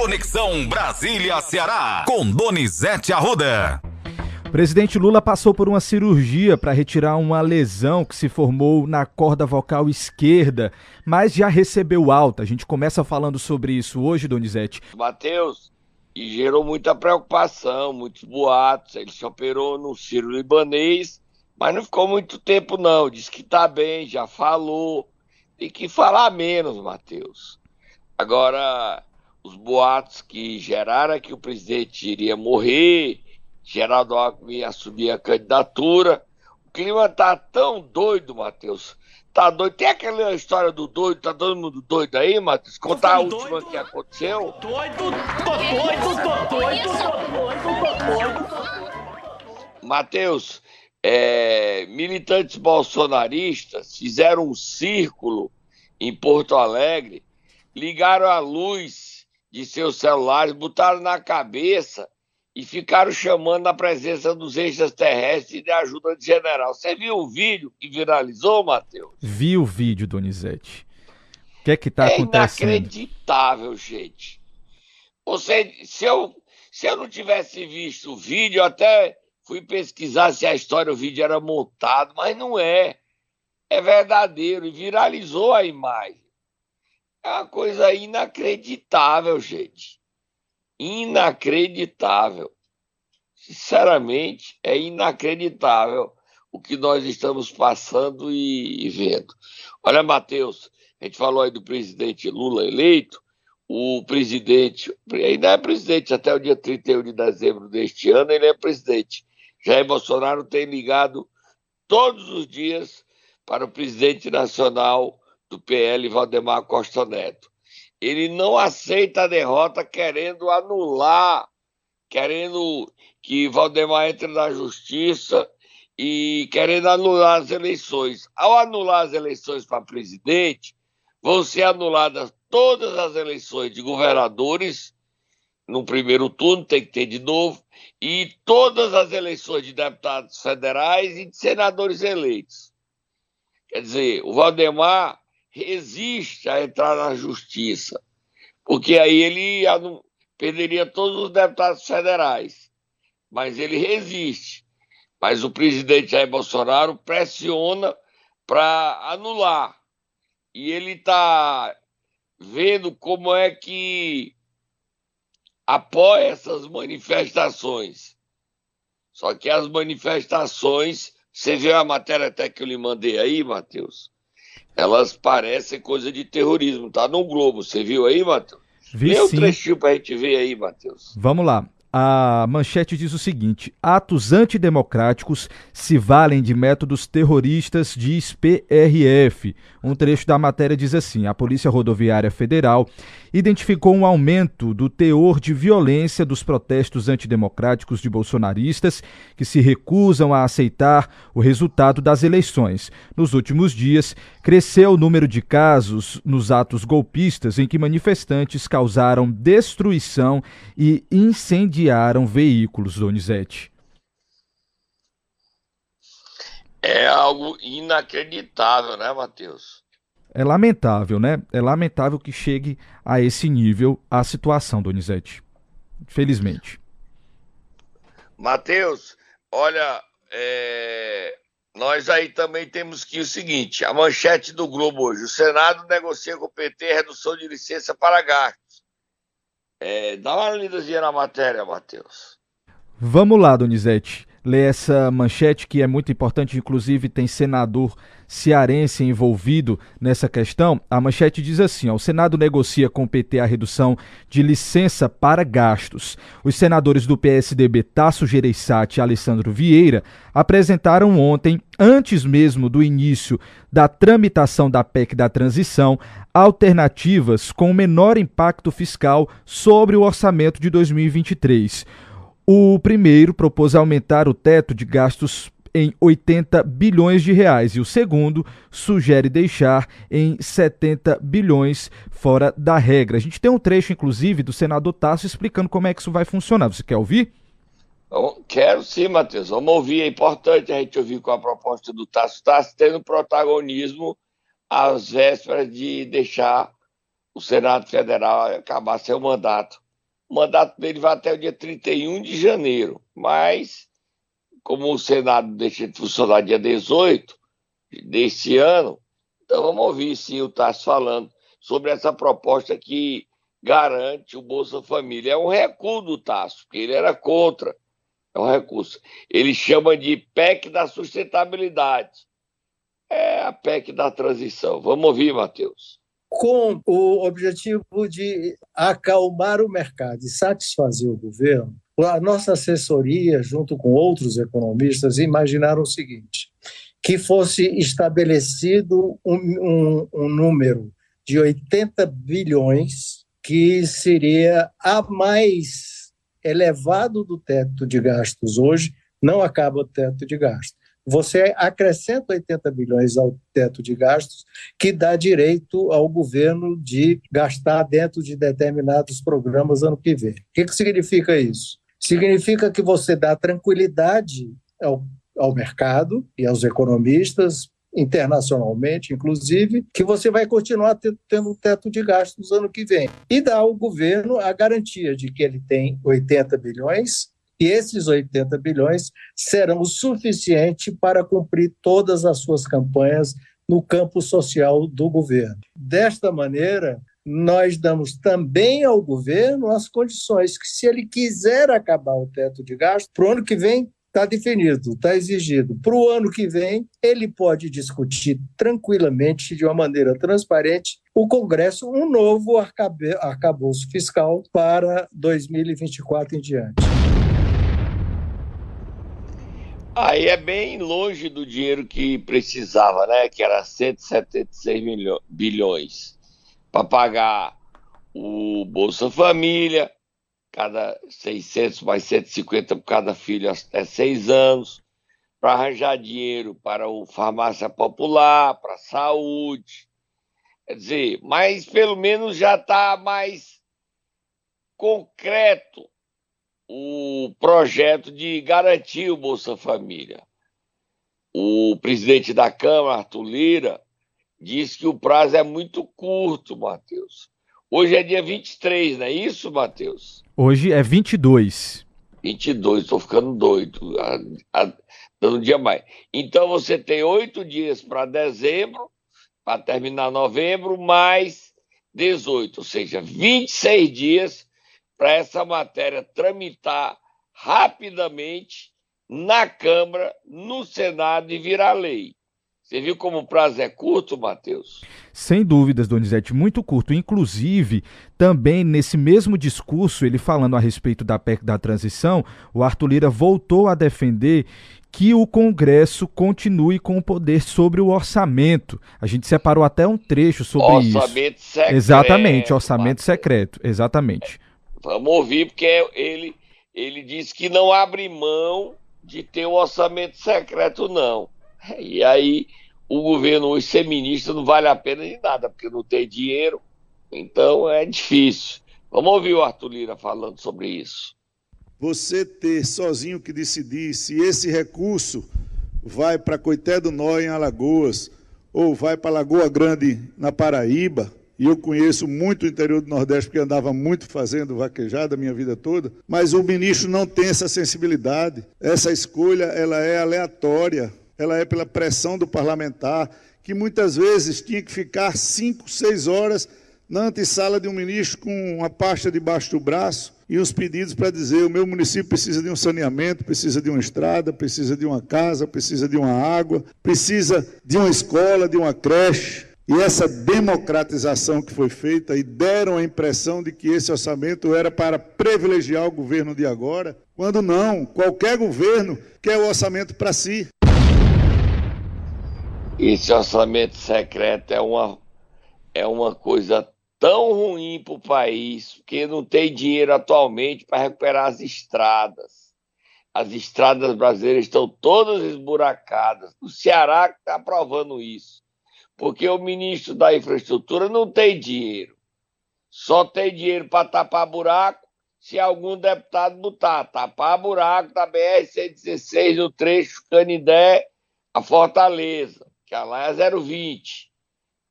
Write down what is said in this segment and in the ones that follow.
Conexão Brasília-Ceará, com Donizete Arruda. O presidente Lula passou por uma cirurgia para retirar uma lesão que se formou na corda vocal esquerda, mas já recebeu alta. A gente começa falando sobre isso hoje, Donizete. Matheus, e gerou muita preocupação, muitos boatos. Ele se operou no Ciro Libanês, mas não ficou muito tempo, não. Diz que tá bem, já falou. Tem que falar menos, Matheus. Agora, os boatos que geraram é que o presidente iria morrer Geraldo Alckmin ia assumir a candidatura. O clima tá tão doido, Matheus. Tá doido. Tem aquela história do doido, tá todo mundo doido aí, Matheus? Contar a última doido, que aconteceu. Doido, tô doido, tô doido, tô doido, tô doido. Matheus, é, militantes bolsonaristas fizeram um círculo em Porto Alegre, ligaram a luz de seus celulares, botaram na cabeça e ficaram chamando a presença dos extraterrestres de ajuda de general. Você viu o vídeo que viralizou, Matheus? Vi o vídeo, Donizete. O que é que tá é acontecendo? É inacreditável, gente. Você, se eu, se eu não tivesse visto o vídeo, eu até fui pesquisar se a história, o vídeo era montado, mas não é. É verdadeiro e viralizou a imagem. É uma coisa inacreditável, gente inacreditável. Sinceramente, é inacreditável o que nós estamos passando e, vendo. Olha, Matheus, a gente falou aí do presidente Lula eleito. O presidente, ainda é presidente até o dia 31 de dezembro deste ano, ele é presidente. Jair Bolsonaro tem ligado todos os dias para o presidente nacional do PL, Valdemar Costa Neto ele não aceita a derrota querendo anular, querendo que Valdemar entre na justiça e querendo anular as eleições. Ao anular as eleições para presidente, vão ser anuladas todas as eleições de governadores no primeiro turno, tem que ter de novo, e todas as eleições de deputados federais e de senadores eleitos. Quer dizer, o Valdemar resiste a entrar na justiça, porque aí ele perderia todos os deputados federais. Mas ele resiste. Mas o presidente Jair Bolsonaro pressiona para anular. E ele está vendo como é que apoia essas manifestações. Só que as manifestações, você viu a matéria até que eu lhe mandei aí, Matheus? Elas parecem coisa de terrorismo. Tá no Globo, você viu aí, Matheus? Vi Vê sim. o trechinho pra gente ver aí, Matheus. Vamos lá. A manchete diz o seguinte: atos antidemocráticos se valem de métodos terroristas, diz PRF. Um trecho da matéria diz assim: a Polícia Rodoviária Federal identificou um aumento do teor de violência dos protestos antidemocráticos de bolsonaristas que se recusam a aceitar o resultado das eleições. Nos últimos dias, cresceu o número de casos nos atos golpistas em que manifestantes causaram destruição e incendiaram veículos, Donizete. É algo inacreditável, né, Matheus? É lamentável, né? É lamentável que chegue a esse nível a situação, Donizete. Felizmente. Matheus, olha, é... nós aí também temos que o seguinte: a manchete do Globo hoje. O Senado negocia com o PT redução de licença para gastos. É... Dá uma lidazinha na matéria, Matheus. Vamos lá, Donizete. Lê essa manchete que é muito importante, inclusive tem senador cearense envolvido nessa questão, a manchete diz assim: ó, o Senado negocia com o PT a redução de licença para gastos. Os senadores do PSDB Tasso Gereissati e Alessandro Vieira apresentaram ontem, antes mesmo do início da tramitação da PEC da transição, alternativas com menor impacto fiscal sobre o orçamento de 2023. O primeiro propôs aumentar o teto de gastos em 80 bilhões de reais e o segundo sugere deixar em 70 bilhões fora da regra. A gente tem um trecho, inclusive, do senador Tasso explicando como é que isso vai funcionar. Você quer ouvir? Quero sim, Matheus. Vamos ouvir. É importante a gente ouvir com a proposta do Tasso. Tasso tendo protagonismo às vésperas de deixar o Senado Federal acabar seu mandato o mandato dele vai até o dia 31 de janeiro. Mas, como o Senado deixa de funcionar dia 18 deste ano, então vamos ouvir sim o Tarso falando sobre essa proposta que garante o Bolsa Família. É um recuo do Tasso, porque ele era contra. É um recurso. Ele chama de PEC da sustentabilidade. É a PEC da transição. Vamos ouvir, Matheus. Com o objetivo de acalmar o mercado e satisfazer o governo, a nossa assessoria, junto com outros economistas, imaginaram o seguinte: que fosse estabelecido um, um, um número de 80 bilhões que seria a mais elevado do teto de gastos hoje, não acaba o teto de gastos. Você acrescenta 80 bilhões ao teto de gastos, que dá direito ao governo de gastar dentro de determinados programas ano que vem. O que, que significa isso? Significa que você dá tranquilidade ao, ao mercado e aos economistas internacionalmente, inclusive, que você vai continuar tendo um teto de gastos no ano que vem. E dá ao governo a garantia de que ele tem 80 bilhões e esses 80 bilhões serão o suficiente para cumprir todas as suas campanhas no campo social do governo. Desta maneira, nós damos também ao governo as condições que, se ele quiser acabar o teto de gasto, para o ano que vem está definido, está exigido. Para o ano que vem, ele pode discutir tranquilamente, de uma maneira transparente, o Congresso um novo arcabouço fiscal para 2024 em diante. Aí é bem longe do dinheiro que precisava, né? Que era 176 milho bilhões para pagar o Bolsa Família, cada 600 mais 150 por cada filho até seis anos, para arranjar dinheiro para o farmácia popular, para a saúde. Quer dizer, mas pelo menos já está mais concreto o projeto de garantir o Bolsa Família. O presidente da Câmara, Arthur Lira, disse que o prazo é muito curto, Matheus. Hoje é dia 23, não é isso, Matheus? Hoje é 22. 22, estou ficando doido, dando um dia mais. Então você tem oito dias para dezembro, para terminar novembro, mais 18, ou seja, 26 dias para essa matéria tramitar rapidamente na Câmara, no Senado e virar lei. Você viu como o prazo é curto, Matheus? Sem dúvidas, Donizete, muito curto. Inclusive, também nesse mesmo discurso, ele falando a respeito da PEC da transição, o Arthur Lira voltou a defender que o Congresso continue com o poder sobre o orçamento. A gente separou até um trecho sobre orçamento isso. Orçamento secreto. Exatamente, orçamento secreto, exatamente. Vamos ouvir, porque ele, ele disse que não abre mão de ter um orçamento secreto, não. E aí o governo hoje ser ministro não vale a pena de nada, porque não tem dinheiro, então é difícil. Vamos ouvir o Arthur Lira falando sobre isso. Você ter sozinho que decidir se esse recurso vai para Coité do Nó, em Alagoas, ou vai para Lagoa Grande, na Paraíba, e eu conheço muito o interior do Nordeste, porque andava muito fazendo vaquejada a minha vida toda, mas o ministro não tem essa sensibilidade. Essa escolha ela é aleatória ela é pela pressão do parlamentar, que muitas vezes tinha que ficar cinco, seis horas na antessala de um ministro com uma pasta debaixo do braço e os pedidos para dizer: o meu município precisa de um saneamento, precisa de uma estrada, precisa de uma casa, precisa de uma água, precisa de uma escola, de uma creche. E essa democratização que foi feita e deram a impressão de que esse orçamento era para privilegiar o governo de agora, quando não, qualquer governo quer o orçamento para si. Esse orçamento secreto é uma, é uma coisa tão ruim para o país, porque não tem dinheiro atualmente para recuperar as estradas. As estradas brasileiras estão todas esburacadas. O Ceará está provando isso, porque o ministro da Infraestrutura não tem dinheiro. Só tem dinheiro para tapar buraco se algum deputado botar. Tapar buraco da BR-116 no trecho Canidé a Fortaleza que a lá é 0,20.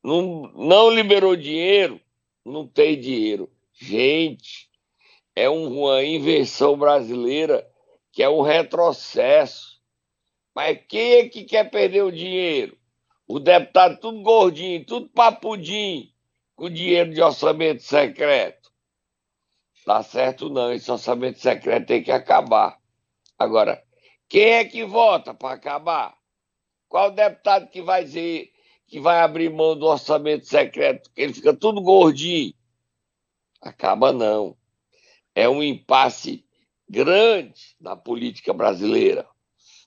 Não, não liberou dinheiro, não tem dinheiro. Gente, é uma invenção brasileira que é um retrocesso. Mas quem é que quer perder o dinheiro? O deputado tudo gordinho, tudo papudinho, com dinheiro de orçamento secreto. Tá certo não, esse orçamento secreto tem que acabar. Agora, quem é que vota para acabar? Qual deputado que vai dizer que vai abrir mão do orçamento secreto? Ele fica tudo gordinho. Acaba não. É um impasse grande na política brasileira.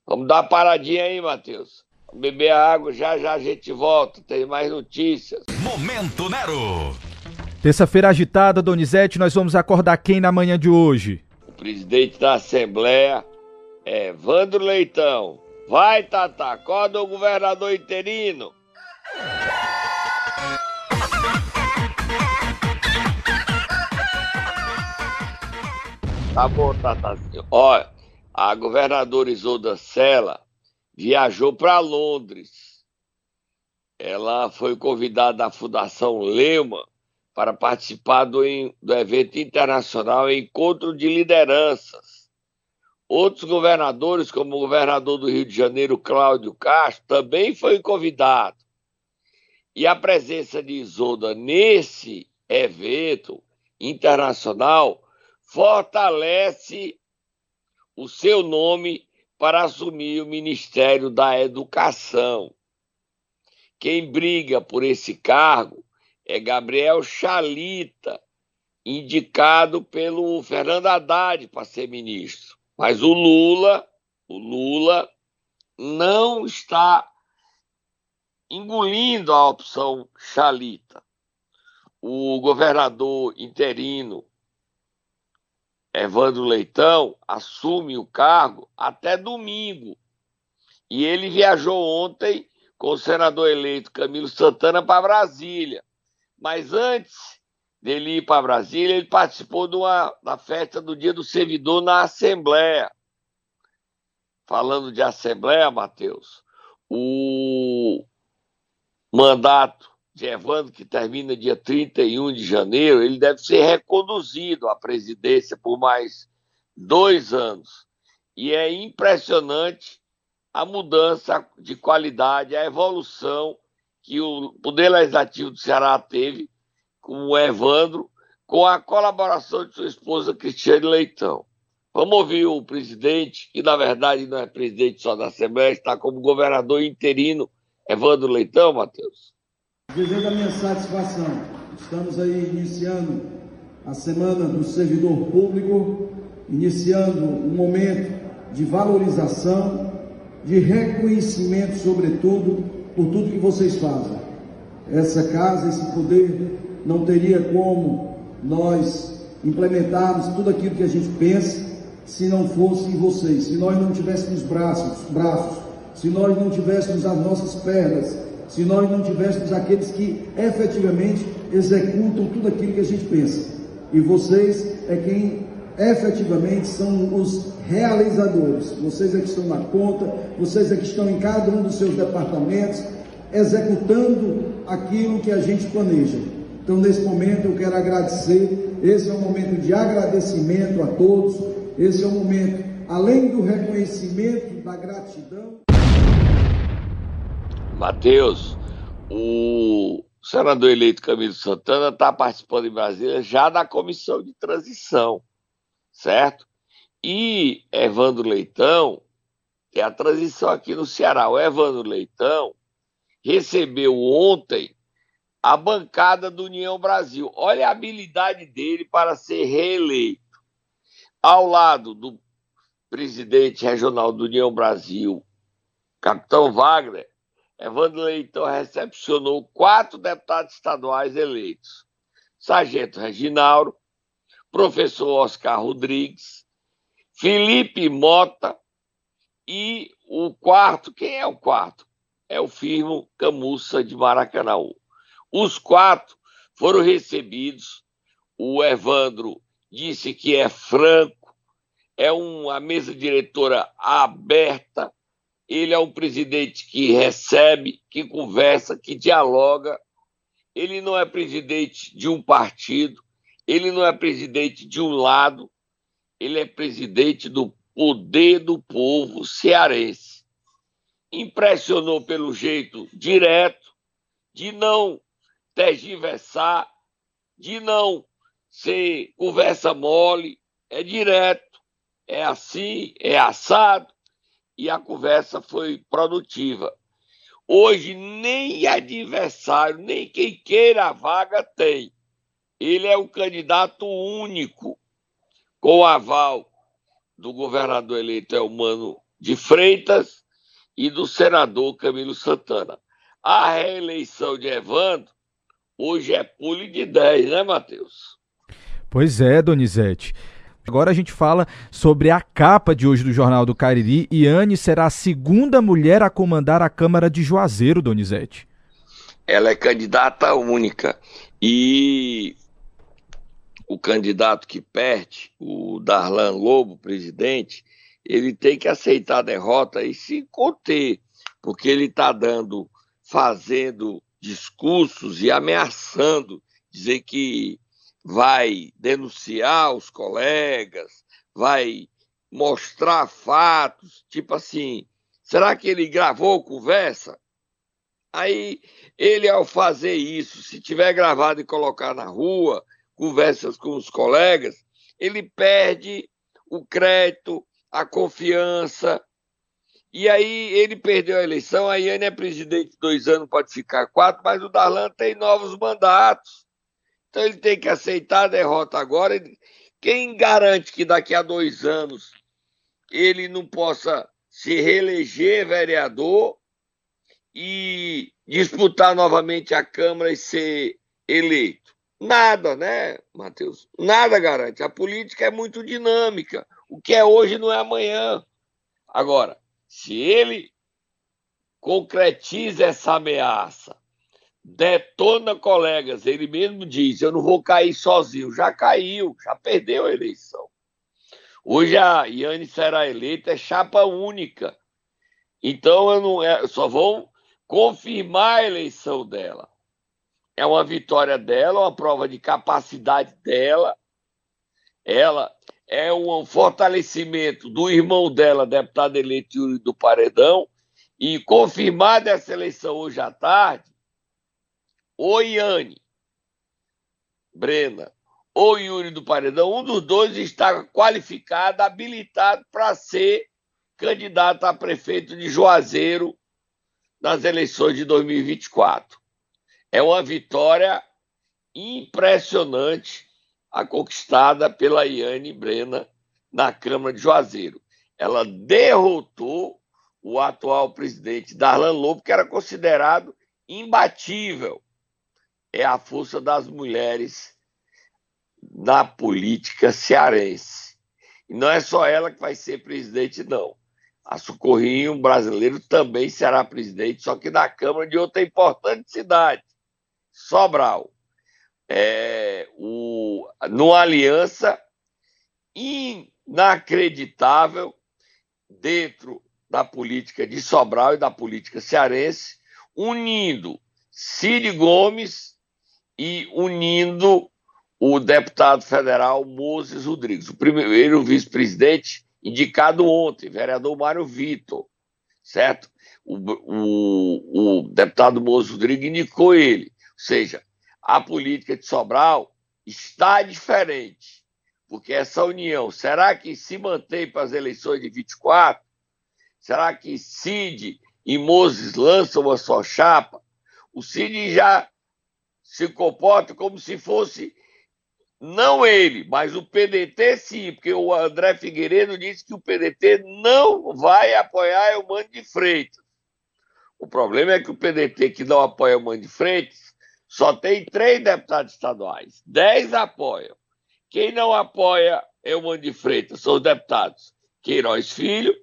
Vamos dar uma paradinha aí, Matheus. Beber água, já já a gente volta. Tem mais notícias. Momento Nero. Terça-feira agitada, Donizete, nós vamos acordar quem na manhã de hoje? O presidente da Assembleia é Evandro Leitão. Vai, Tata, acorda o governador interino. Tá bom, Tatazinho. Olha, a governadora Isolda Sela viajou para Londres. Ela foi convidada da Fundação Lema para participar do, do evento internacional Encontro de Lideranças Outros governadores, como o governador do Rio de Janeiro, Cláudio Castro, também foi convidado. E a presença de Isolda nesse evento internacional fortalece o seu nome para assumir o Ministério da Educação. Quem briga por esse cargo é Gabriel Chalita, indicado pelo Fernando Haddad para ser ministro. Mas o Lula, o Lula não está engolindo a opção Chalita. O governador interino Evandro Leitão assume o cargo até domingo. E ele viajou ontem com o senador eleito Camilo Santana para Brasília. Mas antes dele ir para Brasília, ele participou de uma, da festa do Dia do Servidor na Assembleia. Falando de Assembleia, Matheus, o mandato Evandro, que termina dia 31 de janeiro, ele deve ser reconduzido à presidência por mais dois anos. E é impressionante a mudança de qualidade, a evolução que o Poder Legislativo do Ceará teve com o Evandro, com a colaboração de sua esposa Cristiane Leitão. Vamos ouvir o presidente, que na verdade não é presidente só da Assembleia, está como governador interino, Evandro Leitão, Matheus. Dizendo a minha satisfação, estamos aí iniciando a Semana do Servidor Público, iniciando um momento de valorização, de reconhecimento, sobretudo, por tudo que vocês fazem. Essa casa, esse poder não teria como nós implementarmos tudo aquilo que a gente pensa se não fossem vocês, se nós não tivéssemos braços, braços, se nós não tivéssemos as nossas pernas, se nós não tivéssemos aqueles que efetivamente executam tudo aquilo que a gente pensa. E vocês é quem efetivamente são os realizadores. Vocês é que estão na ponta, vocês é que estão em cada um dos seus departamentos, executando aquilo que a gente planeja. Então, nesse momento, eu quero agradecer. Esse é um momento de agradecimento a todos. Esse é um momento, além do reconhecimento, da gratidão. Mateus, o senador eleito Camilo Santana está participando em Brasília já da comissão de transição, certo? E Evandro Leitão, é a transição aqui no Ceará, o Evandro Leitão recebeu ontem a bancada do União Brasil. Olha a habilidade dele para ser reeleito. Ao lado do presidente regional do União Brasil, capitão Wagner, Evandro Leitão recepcionou quatro deputados estaduais eleitos: Sargento Reginauro, professor Oscar Rodrigues, Felipe Mota e o quarto, quem é o quarto? É o firmo Camussa de Maracanãú. Os quatro foram recebidos. O Evandro disse que é franco, é uma mesa diretora aberta. Ele é um presidente que recebe, que conversa, que dialoga. Ele não é presidente de um partido, ele não é presidente de um lado, ele é presidente do poder do povo cearense. Impressionou pelo jeito direto de não tergiversar, de não ser conversa mole, é direto, é assim, é assado, e a conversa foi produtiva. Hoje, nem adversário, nem quem queira a vaga tem. Ele é o candidato único, com o aval do governador eleito Elmano de Freitas e do senador Camilo Santana. A reeleição de Evandro hoje é pule de 10, né, Matheus? Pois é, Donizete. Agora a gente fala sobre a capa de hoje do Jornal do Cariri. e Anne será a segunda mulher a comandar a Câmara de Juazeiro, Donizete. Ela é candidata única. E o candidato que perde, o Darlan Lobo, presidente, ele tem que aceitar a derrota e se conter, porque ele está dando, fazendo discursos e ameaçando, dizer que vai denunciar os colegas, vai mostrar fatos, tipo assim, será que ele gravou conversa? Aí ele, ao fazer isso, se tiver gravado e colocar na rua, conversas com os colegas, ele perde o crédito, a confiança. E aí ele perdeu a eleição, a Iane é presidente dois anos, pode ficar quatro, mas o Darlan tem novos mandatos. Então ele tem que aceitar a derrota agora. Quem garante que daqui a dois anos ele não possa se reeleger vereador e disputar novamente a Câmara e ser eleito? Nada, né, Matheus? Nada garante. A política é muito dinâmica. O que é hoje não é amanhã. Agora, se ele concretiza essa ameaça, detona colegas, ele mesmo diz: Eu não vou cair sozinho. Já caiu, já perdeu a eleição. Hoje a Iane será eleita, é chapa única. Então eu não é, só vou confirmar a eleição dela é uma vitória dela, uma prova de capacidade dela. Ela é um fortalecimento do irmão dela, deputado eleito do Paredão, e confirmada essa eleição hoje à tarde, o Iane, Brena, ou Yuri do Paredão, um dos dois está qualificado, habilitado para ser candidato a prefeito de Juazeiro nas eleições de 2024. É uma vitória impressionante a conquistada pela Iane Brena na Câmara de Juazeiro. Ela derrotou o atual presidente Darlan Lobo, que era considerado imbatível. É a força das mulheres na política cearense. E não é só ela que vai ser presidente, não. A Socorrinho brasileiro também será presidente, só que na Câmara de outra importante cidade, Sobral. É, o, numa aliança inacreditável dentro da política de Sobral e da política cearense, unindo Cid Gomes e unindo o deputado federal Moses Rodrigues, o primeiro vice-presidente indicado ontem, vereador Mário Vitor, certo? O, o, o deputado Moses Rodrigues indicou ele seja, a política de Sobral está diferente, porque essa união, será que se mantém para as eleições de 24? Será que Cid e Moses lançam uma só chapa? O Cid já se comporta como se fosse não ele, mas o PDT sim, porque o André Figueiredo disse que o PDT não vai apoiar o Mano de Freitas. O problema é que o PDT que não apoia o Mano de Freitas só tem três deputados estaduais, dez apoiam. Quem não apoia é o Mano de Freitas, são os deputados Queiroz Filho,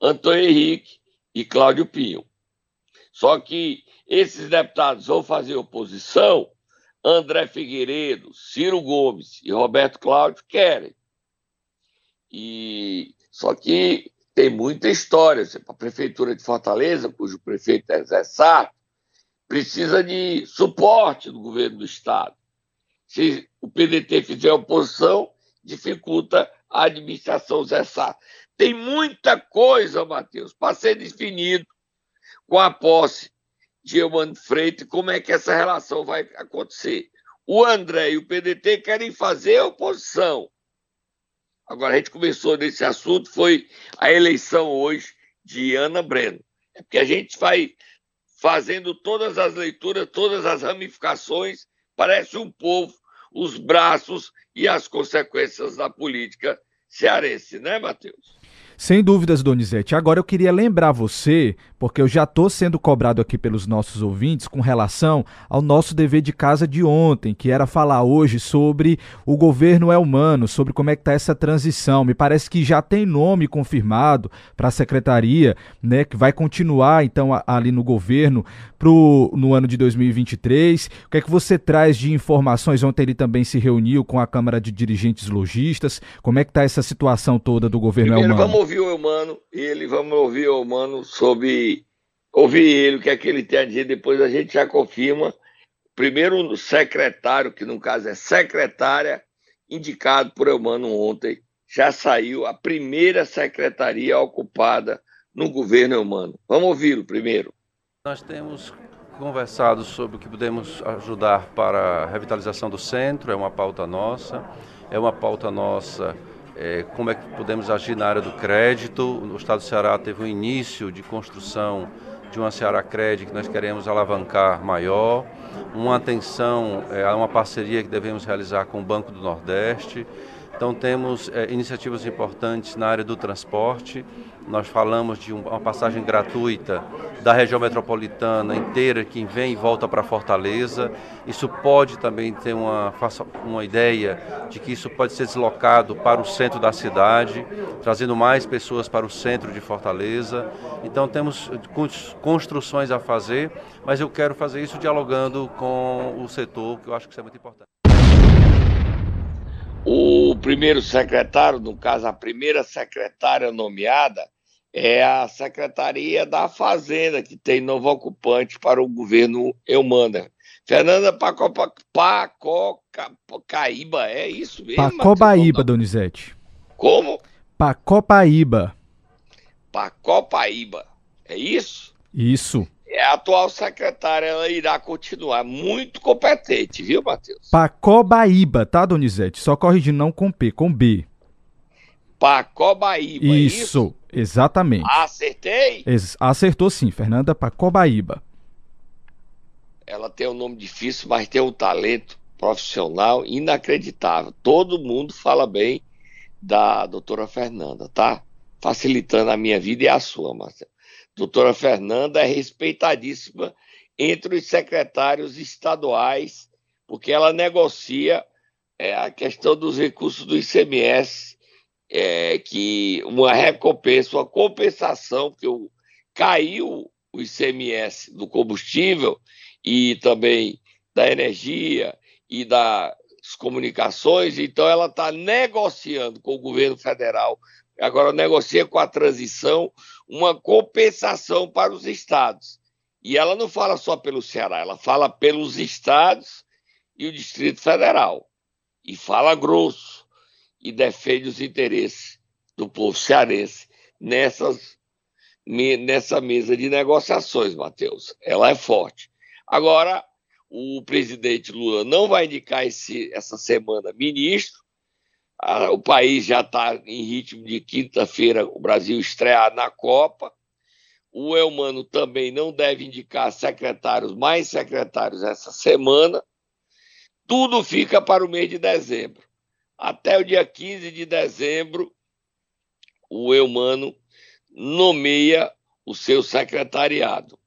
Antônio Henrique e Cláudio Pinho. Só que esses deputados vão fazer oposição, André Figueiredo, Ciro Gomes e Roberto Cláudio querem. E só que tem muita história. A prefeitura de Fortaleza, cujo prefeito é Zé Sarto, precisa de suporte do governo do Estado. Se o PDT fizer oposição, dificulta a administração Zé Sá. Tem muita coisa, Matheus, para ser definido com a posse de Eumano Freitas e como é que essa relação vai acontecer. O André e o PDT querem fazer oposição. Agora, a gente começou nesse assunto, foi a eleição hoje de Ana Breno. É porque a gente vai fazendo todas as leituras, todas as ramificações, parece um povo, os braços e as consequências da política cearense, né, Matheus? Sem dúvidas, Donizete. Agora eu queria lembrar você, porque eu já estou sendo cobrado aqui pelos nossos ouvintes com relação ao nosso dever de casa de ontem, que era falar hoje sobre o governo é humano, sobre como é que está essa transição. Me parece que já tem nome confirmado para a secretaria, né, que vai continuar então ali no governo pro, no ano de 2023. O que é que você traz de informações? Ontem ele também se reuniu com a Câmara de Dirigentes Logistas. Como é que está essa situação toda do governo Primeiro, Elmano? vamos ouvir o Elmano, ele, vamos ouvir o Elmano sobre... Ouvir ele, o que é que ele tem a dizer, depois a gente já confirma. Primeiro o secretário, que no caso é secretária, indicado por Elmano ontem, já saiu a primeira secretaria ocupada no governo Elmano. Vamos ouvi-lo primeiro. Nós temos conversado sobre o que podemos ajudar para a revitalização do centro, é uma pauta nossa, é uma pauta nossa é, como é que podemos agir na área do crédito. O Estado do Ceará teve um início de construção de uma Ceará Crédito que nós queremos alavancar maior, uma atenção é, a uma parceria que devemos realizar com o Banco do Nordeste. Então temos é, iniciativas importantes na área do transporte. Nós falamos de uma passagem gratuita da região metropolitana inteira, que vem e volta para Fortaleza. Isso pode também ter uma, uma ideia de que isso pode ser deslocado para o centro da cidade, trazendo mais pessoas para o centro de Fortaleza. Então temos construções a fazer, mas eu quero fazer isso dialogando com o setor, que eu acho que isso é muito importante. O primeiro secretário, no caso, a primeira secretária nomeada, é a Secretaria da Fazenda, que tem novo ocupante para o governo Eumanda. Fernanda Pacopa, Pacocaíba, é isso mesmo? Pacobaíba, Donizete. Como? Pacopaíba. Pacopaíba, é isso? Isso. É a atual secretária, ela irá continuar muito competente, viu, Matheus? Pacobaíba, tá, Donizete? Só corrigindo, não com P, com B. Pacobaíba. É isso, isso? exatamente. Acertei? acertou sim, Fernanda Pacobaíba. Ela tem um nome difícil, mas tem um talento profissional inacreditável. Todo mundo fala bem da doutora Fernanda, tá? Facilitando a minha vida e a sua, Marcelo. Doutora Fernanda é respeitadíssima entre os secretários estaduais, porque ela negocia é, a questão dos recursos do ICMS é, que uma recompensa, uma compensação, que eu, caiu o ICMS do combustível e também da energia e das comunicações, então ela está negociando com o governo federal, agora negocia com a transição uma compensação para os estados. E ela não fala só pelo Ceará, ela fala pelos estados e o Distrito Federal. E fala grosso e defende os interesses do povo cearense nessas, nessa mesa de negociações, Matheus. Ela é forte. Agora, o presidente Lula não vai indicar esse, essa semana ministro. O país já está em ritmo de quinta-feira, o Brasil estrear na Copa. O Elmano também não deve indicar secretários, mais secretários essa semana. Tudo fica para o mês de dezembro. Até o dia 15 de dezembro, o Eumano nomeia o seu secretariado.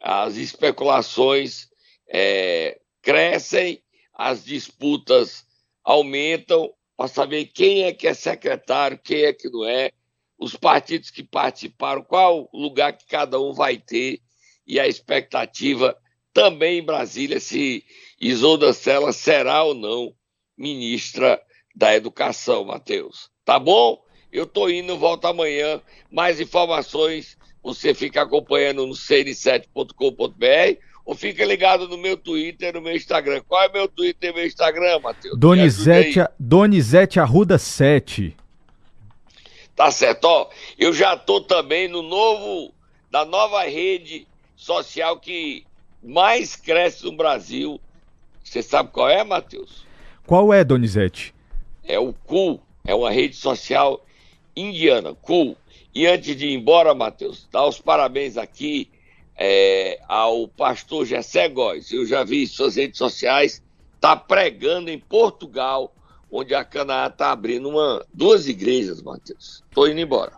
As especulações é, crescem, as disputas aumentam para saber quem é que é secretário, quem é que não é, os partidos que participaram, qual lugar que cada um vai ter e a expectativa também em Brasília se Isolda Sela será ou não ministra da educação, Matheus. Tá bom? Eu tô indo, volto amanhã. Mais informações você fica acompanhando no cn7.com.br ou fica ligado no meu Twitter, no meu Instagram. Qual é meu Twitter e meu Instagram, Matheus? Donizete, Donizete Arruda 7. Tá certo, ó. Eu já tô também no novo, da nova rede social que mais cresce no Brasil. Você sabe qual é, Matheus? Qual é, Donizete? É o CUL, é uma rede social indiana, CUL. E antes de ir embora, Matheus, dá os parabéns aqui é, ao pastor Gessé Góes. Eu já vi suas redes sociais, está pregando em Portugal, onde a Canaã está abrindo uma, duas igrejas, Matheus. Estou indo embora.